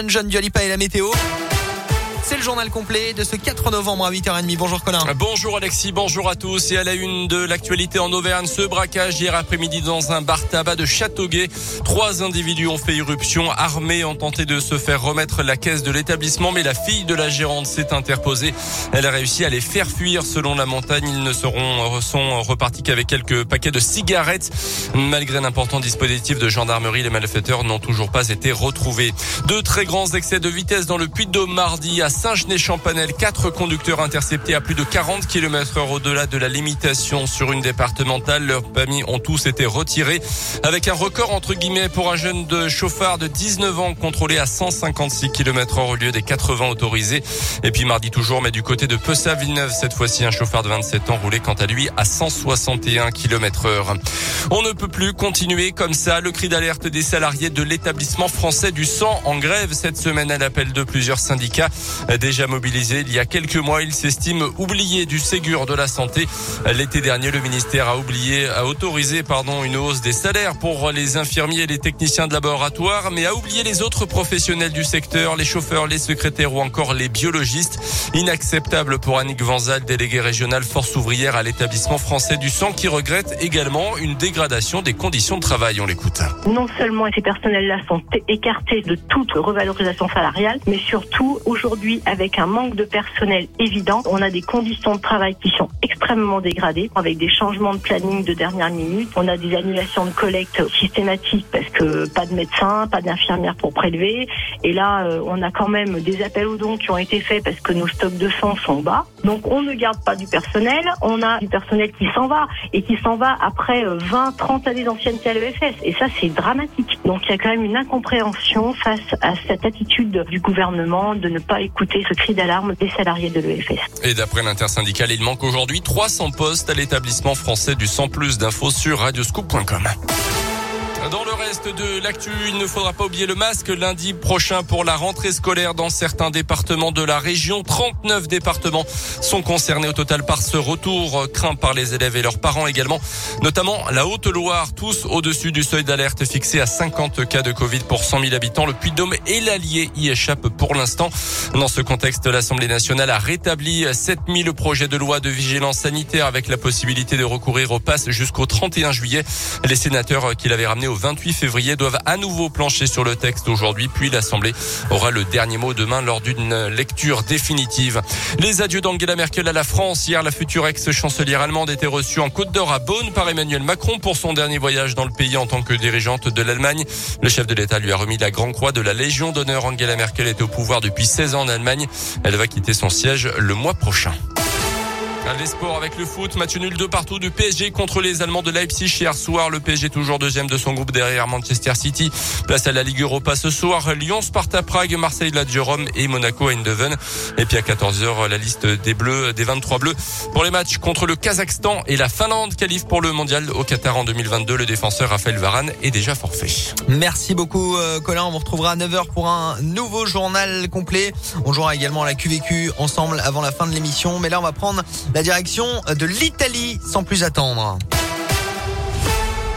Elton John, et la météo. C'est le journal complet de ce 4 novembre à 8h30. Bonjour Colin. Bonjour Alexis, bonjour à tous. Et à la une de l'actualité en Auvergne, ce braquage hier après-midi dans un bar tabac de Châteauguay. Trois individus ont fait irruption, armés, ont tenté de se faire remettre la caisse de l'établissement, mais la fille de la gérante s'est interposée. Elle a réussi à les faire fuir selon la montagne. Ils ne seront, sont repartis qu'avec quelques paquets de cigarettes. Malgré l'important dispositif de gendarmerie, les malfaiteurs n'ont toujours pas été retrouvés. Deux très grands excès de vitesse dans le Puy-de-Dôme mardi à Saint-Genès-Champanel, quatre conducteurs interceptés à plus de 40 km heure au-delà de la limitation sur une départementale. Leurs familles ont tous été retirés avec un record entre guillemets pour un jeune de chauffard de 19 ans contrôlé à 156 km heure au lieu des 80 autorisés. Et puis mardi toujours, mais du côté de Pessa-Villeneuve, cette fois-ci un chauffard de 27 ans roulé quant à lui à 161 km heure. On ne peut plus continuer comme ça. Le cri d'alerte des salariés de l'établissement français du sang en grève cette semaine à l'appel de plusieurs syndicats déjà mobilisé il y a quelques mois. Il s'estime oublié du Ségur de la santé. L'été dernier, le ministère a oublié, a autorisé, pardon, une hausse des salaires pour les infirmiers et les techniciens de laboratoire, mais a oublié les autres professionnels du secteur, les chauffeurs, les secrétaires ou encore les biologistes. Inacceptable pour Annick Vanzal, déléguée régionale force ouvrière à l'établissement français du sang, qui regrette également une dégradation des conditions de travail. On l'écoute. Non seulement ces personnels-là sont écartés de toute revalorisation salariale, mais surtout aujourd'hui avec un manque de personnel évident. On a des conditions de travail qui sont extrêmement dégradées, avec des changements de planning de dernière minute. On a des annulations de collecte systématiques parce que pas de médecin, pas d'infirmière pour prélever. Et là, euh, on a quand même des appels aux dons qui ont été faits parce que nos stocks de sang sont bas. Donc on ne garde pas du personnel, on a du personnel qui s'en va et qui s'en va après 20, euh, 30 années d'ancienneté à l'EFS. Et ça, c'est dramatique. Donc il y a quand même une incompréhension face à cette attitude du gouvernement de ne pas écouter ce cri d'alarme des salariés de l'EFS. Et d'après l'intersyndicale, il manque aujourd'hui 300 postes à l'établissement français du 100 plus d'infos sur radioscoop.com. Dans le reste de l'actu, il ne faudra pas oublier le masque lundi prochain pour la rentrée scolaire dans certains départements de la région. 39 départements sont concernés au total par ce retour craint par les élèves et leurs parents également, notamment la Haute-Loire, tous au-dessus du seuil d'alerte fixé à 50 cas de Covid pour 100 000 habitants. Le Puy-de-Dôme et l'Allier y échappent pour l'instant. Dans ce contexte, l'Assemblée nationale a rétabli 7000 projets de loi de vigilance sanitaire avec la possibilité de recourir au pass jusqu'au 31 juillet. Les sénateurs qui l'avaient ramené au 28 février doivent à nouveau plancher sur le texte aujourd'hui, puis l'Assemblée aura le dernier mot demain lors d'une lecture définitive. Les adieux d'Angela Merkel à la France. Hier, la future ex-chancelière allemande était reçue en Côte d'Or à Bonn par Emmanuel Macron pour son dernier voyage dans le pays en tant que dirigeante de l'Allemagne. Le chef de l'État lui a remis la Grande Croix de la Légion d'honneur. Angela Merkel est au pouvoir depuis 16 ans en Allemagne. Elle va quitter son siège le mois prochain. Les sports avec le foot, match nul de partout du PSG contre les Allemands de Leipzig hier soir. Le PSG toujours deuxième de son groupe derrière Manchester City. Place à la Ligue Europa ce soir. Lyon, Sparta Prague, Marseille, la Rome et Monaco Eindhoven. Et puis à 14h, la liste des Bleus, des 23 Bleus pour les matchs contre le Kazakhstan et la Finlande qualifie pour le mondial au Qatar en 2022. Le défenseur Raphaël Varane est déjà forfait. Merci beaucoup euh, Colin. On vous retrouvera à 9h pour un nouveau journal complet. On jouera également à la QVQ ensemble avant la fin de l'émission. Mais là, on va prendre la direction de l'Italie sans plus attendre.